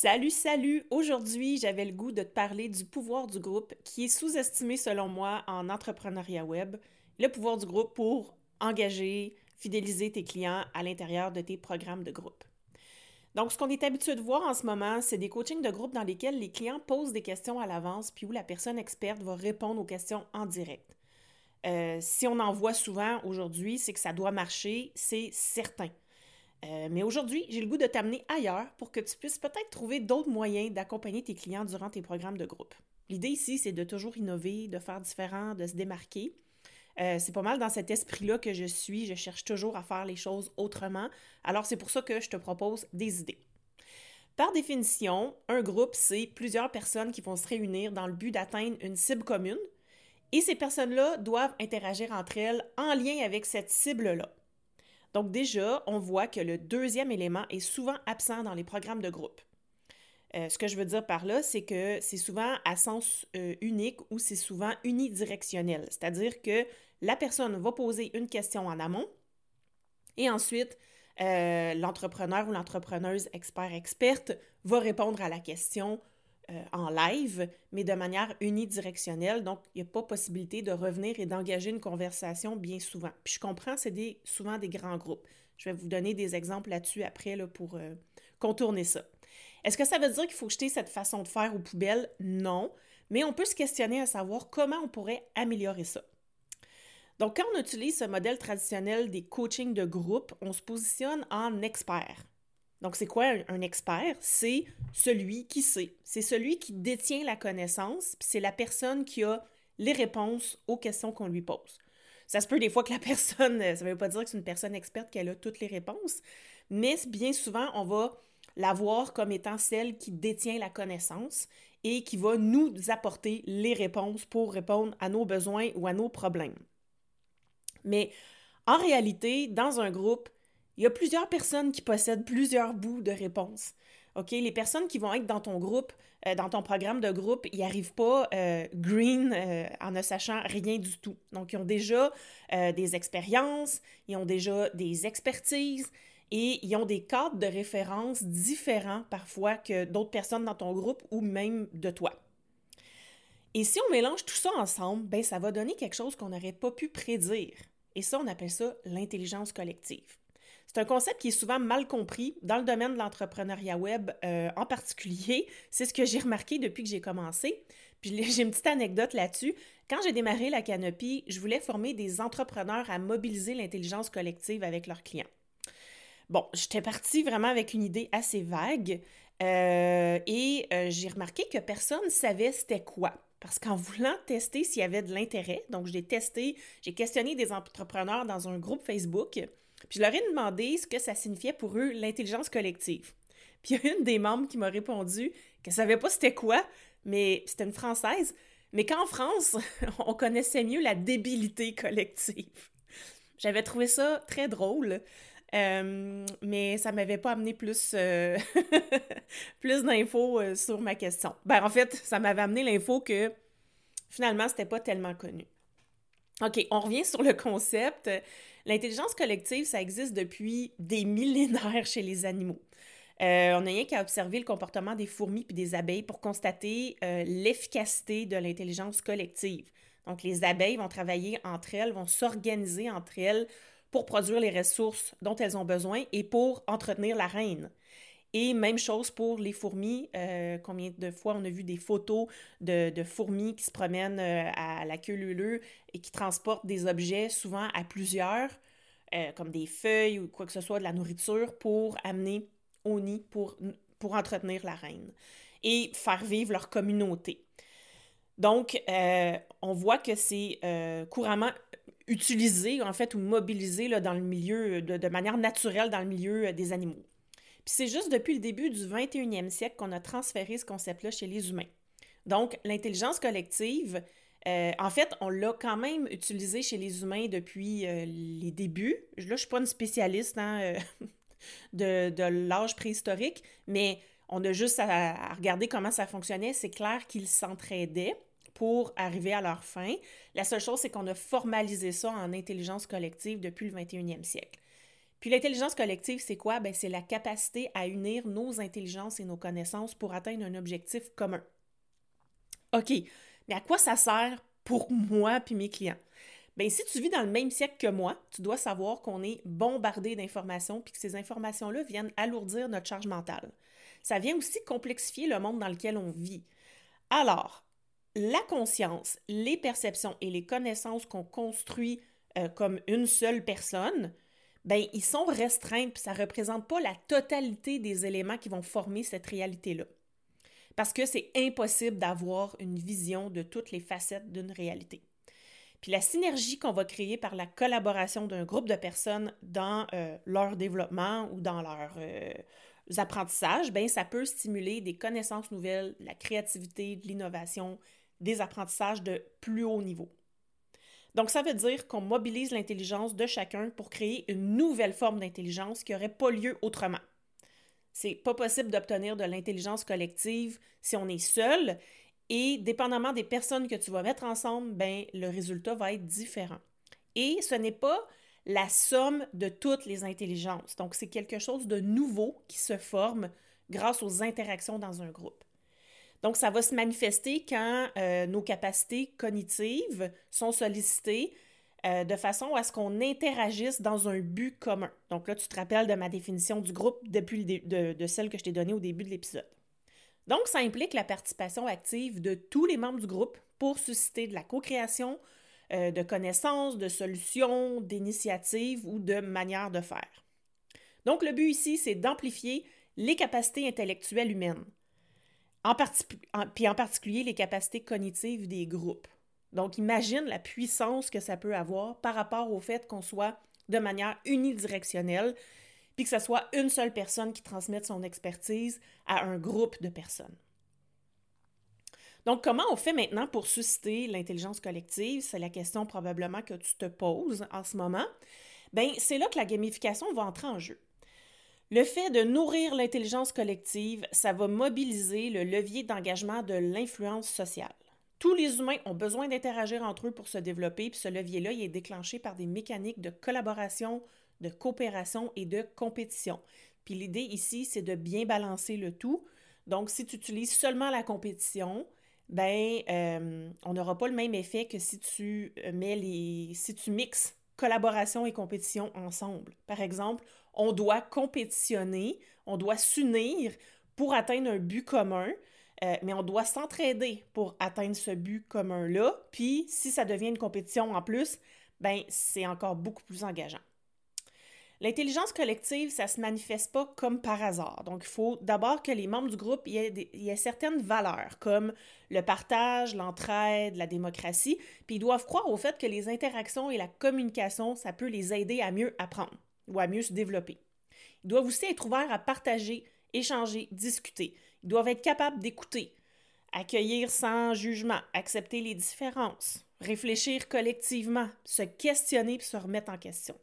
Salut, salut! Aujourd'hui, j'avais le goût de te parler du pouvoir du groupe qui est sous-estimé selon moi en entrepreneuriat web. Le pouvoir du groupe pour engager, fidéliser tes clients à l'intérieur de tes programmes de groupe. Donc, ce qu'on est habitué de voir en ce moment, c'est des coachings de groupe dans lesquels les clients posent des questions à l'avance, puis où la personne experte va répondre aux questions en direct. Euh, si on en voit souvent aujourd'hui, c'est que ça doit marcher, c'est certain. Euh, mais aujourd'hui, j'ai le goût de t'amener ailleurs pour que tu puisses peut-être trouver d'autres moyens d'accompagner tes clients durant tes programmes de groupe. L'idée ici, c'est de toujours innover, de faire différent, de se démarquer. Euh, c'est pas mal dans cet esprit-là que je suis. Je cherche toujours à faire les choses autrement. Alors, c'est pour ça que je te propose des idées. Par définition, un groupe, c'est plusieurs personnes qui vont se réunir dans le but d'atteindre une cible commune. Et ces personnes-là doivent interagir entre elles en lien avec cette cible-là. Donc déjà, on voit que le deuxième élément est souvent absent dans les programmes de groupe. Euh, ce que je veux dire par là, c'est que c'est souvent à sens euh, unique ou c'est souvent unidirectionnel. C'est-à-dire que la personne va poser une question en amont et ensuite euh, l'entrepreneur ou l'entrepreneuse expert-experte va répondre à la question euh, en live, mais de manière unidirectionnelle. Donc, il n'y a pas possibilité de revenir et d'engager une conversation bien souvent. Puis je comprends, c'est des, souvent des grands groupes. Je vais vous donner des exemples là-dessus après là, pour euh, contourner ça. Est-ce que ça veut dire qu'il faut jeter cette façon de faire aux poubelles? Non, mais on peut se questionner à savoir comment on pourrait améliorer ça. Donc, quand on utilise ce modèle traditionnel des coachings de groupe, on se positionne en expert. Donc, c'est quoi un, expert? C'est celui qui sait. C'est celui qui détient la connaissance, puis c'est la personne qui a les réponses aux questions qu'on lui pose. Ça se peut des fois que la personne, ça ne veut pas dire que c'est une personne experte qu'elle a toutes les réponses, mais bien souvent, on va la voir comme étant celle qui détient la connaissance et qui va nous apporter les réponses pour répondre à nos besoins ou à nos problèmes. Mais en réalité, dans un groupe, il y a plusieurs personnes qui possèdent plusieurs bouts de réponses. OK? Les personnes qui vont être dans ton groupe, euh, dans ton programme de groupe, ils n'arrivent pas euh, green euh, en ne sachant rien du tout. Donc, ils ont déjà des expériences, ils ont déjà des expertises et ils ont des cadres de référence différents parfois que d'autres personnes dans ton groupe ou même de toi. Et si on mélange tout ça ensemble, ben ça va donner quelque chose qu'on n'aurait pas pu prédire. Et ça, on appelle ça l'intelligence collective. C'est un concept qui est souvent mal compris dans le domaine de l'entrepreneuriat web euh, en particulier. C'est ce que j'ai remarqué depuis que j'ai commencé. Puis j'ai une petite anecdote là-dessus. Quand j'ai démarré la Canopie, je voulais former des entrepreneurs à mobiliser l'intelligence collective avec leurs clients. Bon, j'étais partie vraiment avec une idée assez vague euh, et euh, j'ai remarqué que personne ne savait c'était quoi. Parce qu'en voulant tester s'il y avait de l'intérêt, donc j'ai testé, j'ai questionné des entrepreneurs dans un groupe Facebook, puis je leur ai demandé ce que ça signifiait pour eux l'intelligence collective. Puis il y a une des membres qui m'a répondu qu'elle savait pas c'était quoi, mais c'était une Française, mais qu'en France, on connaissait mieux la débilité collective. J'avais trouvé ça très drôle. Euh, mais ça m'avait pas amené plus, euh, plus d'infos euh, sur ma question. Ben, en fait, ça m'avait amené l'info que finalement, c'était pas tellement connu. OK, on revient sur le concept. L'intelligence collective, ça existe depuis des millénaires chez les animaux. Euh, on n'a rien qu'à observer le comportement des fourmis puis des abeilles pour constater euh, l'efficacité de l'intelligence collective. Donc, les abeilles vont travailler entre elles, vont s'organiser entre elles pour produire les ressources dont elles ont besoin et pour entretenir la reine. Et même chose pour les fourmis. Euh, combien de fois on a vu des photos de, fourmis qui se promènent euh, à la queue et qui transportent des objets, souvent à plusieurs, euh, comme des feuilles ou quoi que ce soit, de la nourriture, pour amener au nid, pour, pour entretenir la reine et faire vivre leur communauté. Donc, on voit que c'est couramment utilisée, en fait, ou mobilisée là, dans le milieu, de, manière naturelle dans le milieu des animaux. Puis c'est juste depuis le début du 21e siècle qu'on a transféré ce concept-là chez les humains. Donc, l'intelligence collective, euh, en fait, on l'a quand même utilisé chez les humains depuis euh, les débuts. Là, je ne suis pas une spécialiste hein, euh, de, l'âge préhistorique, mais on a juste à, regarder comment ça fonctionnait. C'est clair qu'ils s'entraidaient pour arriver à leur fin. La seule chose, c'est qu'on a formalisé ça en intelligence collective depuis le 21e siècle. Puis l'intelligence collective, c'est quoi? Ben, c'est la capacité à unir nos intelligences et nos connaissances pour atteindre un objectif commun. OK, mais à quoi ça sert pour moi puis mes clients? Bien, si tu vis dans le même siècle que moi, tu dois savoir qu'on est bombardé d'informations puis que ces informations-là viennent alourdir notre charge mentale. Ça vient aussi complexifier le monde dans lequel on vit. Alors, la conscience, les perceptions et les connaissances qu'on construit euh, comme une seule personne, ben ils sont restreints puis ça ne représente pas la totalité des éléments qui vont former cette réalité-là parce que c'est impossible d'avoir une vision de toutes les facettes d'une réalité. Puis la synergie qu'on va créer par la collaboration d'un groupe de personnes dans euh, leur développement ou dans leurs euh, apprentissages, ben ça peut stimuler des connaissances nouvelles, la créativité, de l'innovation, des apprentissages de plus haut niveau. Donc ça veut dire qu'on mobilise l'intelligence de chacun pour créer une nouvelle forme d'intelligence qui n'aurait pas lieu autrement. C'est pas possible d'obtenir de l'intelligence collective si on est seul. Et dépendamment des personnes que tu vas mettre ensemble, ben, le résultat va être différent. Et ce n'est pas la somme de toutes les intelligences. Donc, c'est quelque chose de nouveau qui se forme grâce aux interactions dans un groupe. Donc, ça va se manifester quand euh, nos capacités cognitives sont sollicitées euh, de façon à ce qu'on interagisse dans un but commun. Donc là, tu te rappelles de ma définition du groupe depuis de, celle que je t'ai donnée au début de l'épisode. Donc, ça implique la participation active de tous les membres du groupe pour susciter de la co-création, euh, de connaissances, de solutions, d'initiatives ou de manières de faire. Donc, le but ici, c'est d'amplifier les capacités intellectuelles humaines, en, puis en particulier les capacités cognitives des groupes. Donc, imagine la puissance que ça peut avoir par rapport au fait qu'on soit de manière unidirectionnelle, puis que ce soit une seule personne qui transmette son expertise à un groupe de personnes. Donc, comment on fait maintenant pour susciter l'intelligence collective? C'est la question probablement que tu te poses en ce moment. Bien, c'est là que la gamification va entrer en jeu. Le fait de nourrir l'intelligence collective, ça va mobiliser le levier d'engagement de l'influence sociale. Tous les humains ont besoin d'interagir entre eux pour se développer, puis ce levier-là, est déclenché par des mécaniques de collaboration, de coopération et de compétition. Puis l'idée ici, c'est de bien balancer le tout. Donc, si tu utilises seulement la compétition, ben, euh, on n'aura pas le même effet que si tu euh, mets les, si tu mixes collaboration et compétition ensemble. Par exemple, on doit compétitionner, on doit s'unir pour atteindre un but commun. Euh, mais on doit s'entraider pour atteindre ce but commun-là. Puis, si ça devient une compétition en plus, ben c'est encore beaucoup plus engageant. L'intelligence collective, ça ne se manifeste pas comme par hasard. Donc, il faut d'abord que les membres du groupe aient, y certaines valeurs, comme le partage, l'entraide, la démocratie, puis ils doivent croire au fait que les interactions et la communication, ça peut les aider à mieux apprendre ou à mieux se développer. Ils doivent aussi être ouverts à partager, échanger, discuter. Ils doivent être capables d'écouter, accueillir sans jugement, accepter les différences, réfléchir collectivement, se questionner puis se remettre en question.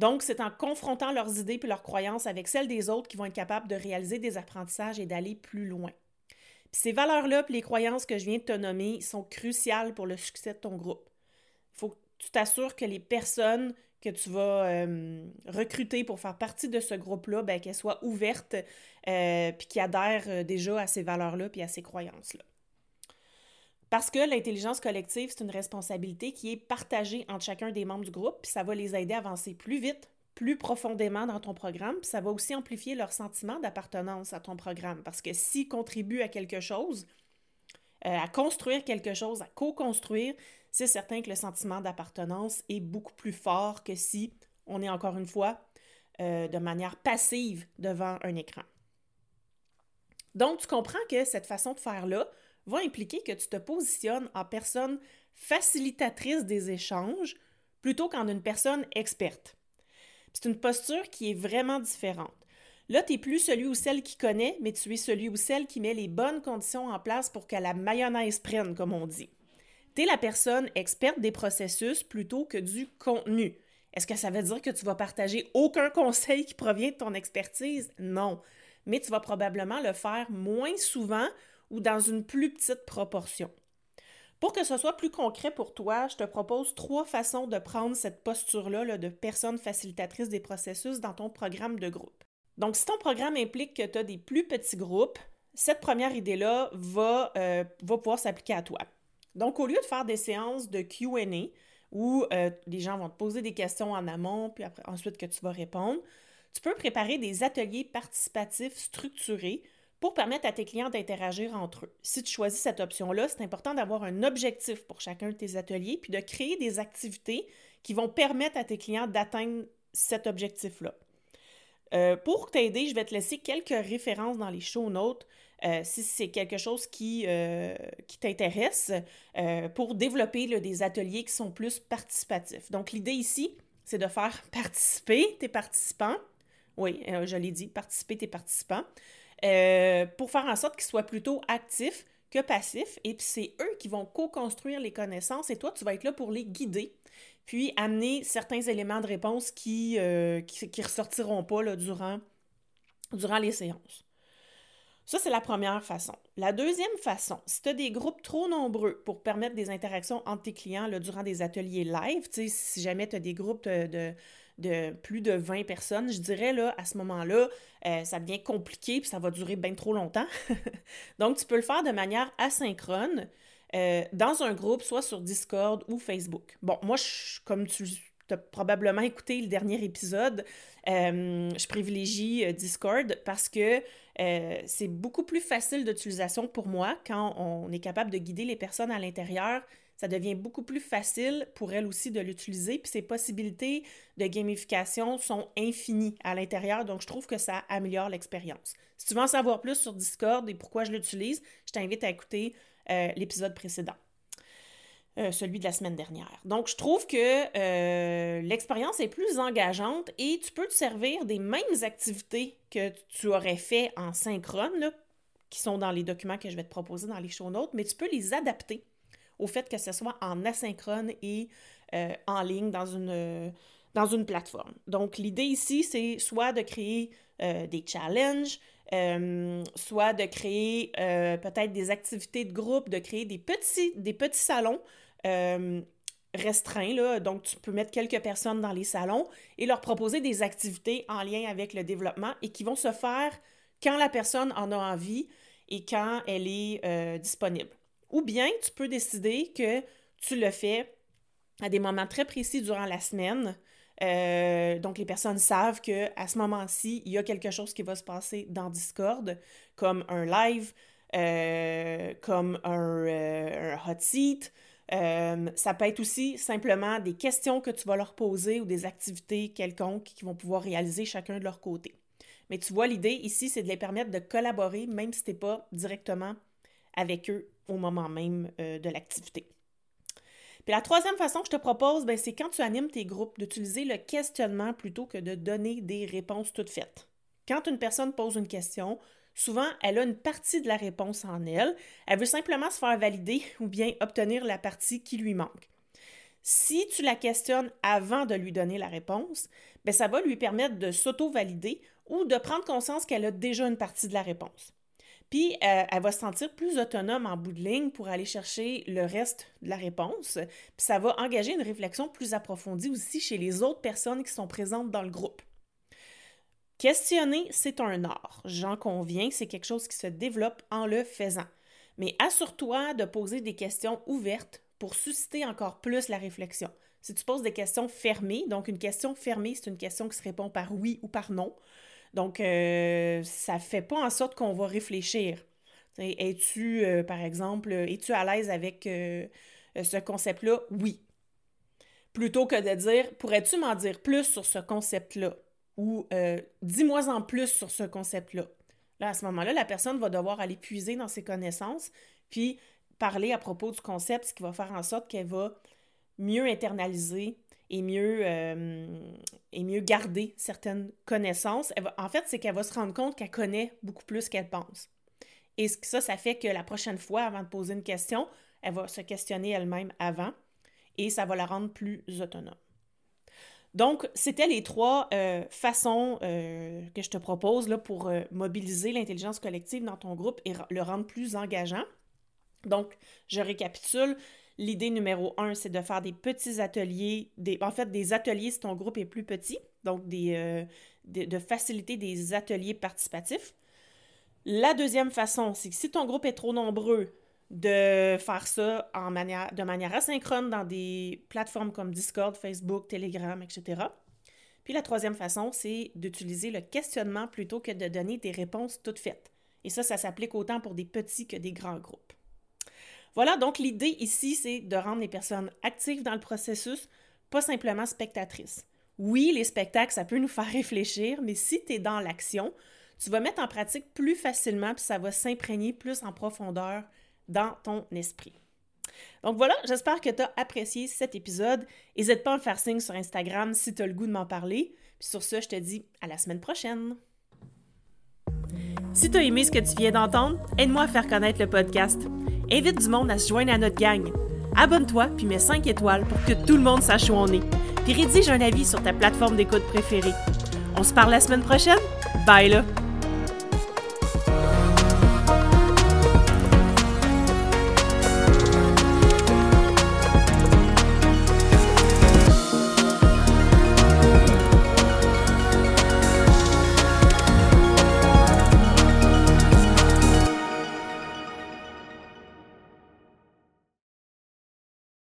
Donc, c'est en confrontant leurs idées puis leurs croyances avec celles des autres qu'ils vont être capables de réaliser des apprentissages et d'aller plus loin. Puis ces valeurs-là puis les croyances que je viens de te nommer sont cruciales pour le succès de ton groupe. Il faut que tu t'assures que les personnes que tu vas euh, recruter pour faire partie de ce groupe-là, ben, qu'elle soit ouverte euh, puis qui adhère euh, déjà à ces valeurs-là puis à ces croyances-là. Parce que l'intelligence collective, c'est une responsabilité qui est partagée entre chacun des membres du groupe, puis ça va les aider à avancer plus vite, plus profondément dans ton programme, puis ça va aussi amplifier leur sentiment d'appartenance à ton programme. Parce que s'ils contribuent à quelque chose, à construire quelque chose, à co-construire, c'est certain que le sentiment d'appartenance est beaucoup plus fort que si on est encore une fois euh, de manière passive devant un écran. Donc, tu comprends que cette façon de faire-là va impliquer que tu te positionnes en personne facilitatrice des échanges plutôt qu'en une personne experte. C'est une posture qui est vraiment différente. Là, tu n'es plus celui ou celle qui connaît, mais tu es celui ou celle qui met les bonnes conditions en place pour que la mayonnaise prenne, comme on dit. Tu es la personne experte des processus plutôt que du contenu. Est-ce que ça veut dire que tu vas partager aucun conseil qui provient de ton expertise? Non. Mais tu vas probablement le faire moins souvent ou dans une plus petite proportion. Pour que ce soit plus concret pour toi, je te propose trois façons de prendre cette posture-là de personne facilitatrice des processus dans ton programme de groupe. Donc, si ton programme implique que tu as des plus petits groupes, cette première idée-là va, euh, va pouvoir s'appliquer à toi. Donc, au lieu de faire des séances de QA où euh, les gens vont te poser des questions en amont, puis ensuite que tu vas répondre, tu peux préparer des ateliers participatifs structurés pour permettre à tes clients d'interagir entre eux. Si tu choisis cette option-là, c'est important d'avoir un objectif pour chacun de tes ateliers, puis de créer des activités qui vont permettre à tes clients d'atteindre cet objectif-là. Euh, pour t'aider, je vais te laisser quelques références dans les show notes euh, si c'est quelque chose qui, euh, qui t'intéresse pour développer des ateliers qui sont plus participatifs. Donc, l'idée ici, c'est de faire participer tes participants. Oui, je l'ai dit, participer tes participants euh, pour faire en sorte qu'ils soient plutôt actifs que passifs. Et puis c'est eux qui vont co-construire les connaissances et toi, tu vas être là pour les guider, puis amener certains éléments de réponse qui ne euh, qui, ressortiront pas là, durant, durant les séances. Ça, c'est la première façon. La deuxième façon, si tu as des groupes trop nombreux pour permettre des interactions entre tes clients là, durant des ateliers live, si jamais tu as des groupes de, de plus de 20 personnes, je dirais, là, à ce moment-là, euh, ça devient compliqué puis ça va durer bien trop longtemps. Donc, tu peux le faire de manière asynchrone euh, dans un groupe, soit sur Discord ou Facebook. Bon, moi, comme tu as probablement écouté le dernier épisode, euh, je privilégie Discord parce que c'est beaucoup plus facile d'utilisation pour moi quand on est capable de guider les personnes à l'intérieur ça devient beaucoup plus facile pour elle aussi de l'utiliser. Puis ses possibilités de gamification sont infinies à l'intérieur, donc je trouve que ça améliore l'expérience. Si tu veux en savoir plus sur Discord et pourquoi je l'utilise, je t'invite à écouter euh, l'épisode précédent. Euh, celui de la semaine dernière. Donc, je trouve que euh, l'expérience est plus engageante et tu peux te servir des mêmes activités que tu aurais fait en synchrone, qui sont dans les documents que je vais te proposer dans les show notes, mais tu peux les adapter au fait que ce soit en asynchrone et euh, en ligne dans une, dans une plateforme. Donc, l'idée ici, c'est soit de créer euh, des challenges, euh, soit de créer peut-être des activités de groupe, de créer des petits, des petits salons restreints. Là. Donc, tu peux mettre quelques personnes dans les salons et leur proposer des activités en lien avec le développement et qui vont se faire quand la personne en a envie et quand elle est disponible. Ou bien tu peux décider que tu le fais à des moments très précis durant la semaine. Euh, donc, les personnes savent qu'à ce moment-ci, il y a quelque chose qui va se passer dans Discord, comme un live, euh, comme un, euh, un, hot seat. ça peut être aussi simplement des questions que tu vas leur poser ou des activités quelconques qu'ils vont pouvoir réaliser chacun de leur côté. Mais tu vois, l'idée ici, c'est de les permettre de collaborer, même si tu n'es pas directement avec eux au moment même euh, de l'activité. Puis la troisième façon que je te propose, ben, c'est quand tu animes tes groupes, d'utiliser le questionnement plutôt que de donner des réponses toutes faites. Quand une personne pose une question, souvent elle a une partie de la réponse en elle, elle veut simplement se faire valider ou bien obtenir la partie qui lui manque. Si tu la questionnes avant de lui donner la réponse, ben, ça va lui permettre de s'auto-valider ou de prendre conscience qu'elle a déjà une partie de la réponse. Puis, euh, elle va se sentir plus autonome en bout de ligne pour aller chercher le reste de la réponse. Puis, ça va engager une réflexion plus approfondie aussi chez les autres personnes qui sont présentes dans le groupe. Questionner, c'est un art. J'en conviens, c'est quelque chose qui se développe en le faisant. Mais assure-toi de poser des questions ouvertes pour susciter encore plus la réflexion. Si tu poses des questions fermées, donc une question fermée, c'est une question qui se répond par oui ou par non. Donc, euh, ça ne fait pas en sorte qu'on va réfléchir. Es-tu, euh, par exemple, es-tu à l'aise avec euh, ce concept-là? Oui. Plutôt que de dire, pourrais-tu m'en dire plus sur ce concept-là? Ou dis-moi en plus sur ce concept-là. Là, à ce moment-là, la personne va devoir aller puiser dans ses connaissances, puis parler à propos du concept, ce qui va faire en sorte qu'elle va mieux internaliser et mieux, et mieux garder certaines connaissances. en fait, c'est qu'elle va se rendre compte qu'elle connaît beaucoup plus qu'elle pense. Et ça, ça fait que la prochaine fois, avant de poser une question, elle va se questionner elle-même avant et ça va la rendre plus autonome. Donc, c'était les trois euh, façons euh, que je te propose là, pour euh, mobiliser l'intelligence collective dans ton groupe et le rendre plus engageant. Donc, je récapitule. L'idée numéro un, c'est de faire des petits ateliers, en fait, des ateliers si ton groupe est plus petit, donc des, de faciliter des ateliers participatifs. La deuxième façon, c'est que si ton groupe est trop nombreux, de faire ça en de manière asynchrone dans des plateformes comme Discord, Facebook, Telegram, etc. Puis la troisième façon, c'est d'utiliser le questionnement plutôt que de donner des réponses toutes faites. Et ça, ça s'applique autant pour des petits que des grands groupes. Voilà, donc l'idée ici, c'est de rendre les personnes actives dans le processus, pas simplement spectatrices. Oui, les spectacles, ça peut nous faire réfléchir, mais si tu es dans l'action, tu vas mettre en pratique plus facilement, puis ça va s'imprégner plus en profondeur dans ton esprit. Donc voilà, j'espère que tu as apprécié cet épisode. N'hésite pas à me faire signe sur Instagram si tu as le goût de m'en parler. Puis sur ce, je te dis à la semaine prochaine. Si tu as aimé ce que tu viens d'entendre, aide-moi à faire connaître le podcast. Invite du monde à se joindre à notre gang. Abonne-toi puis mets 5 étoiles pour que tout le monde sache où on est. Puis rédige un avis sur ta plateforme d'écoute préférée. On se parle la semaine prochaine? Bye là!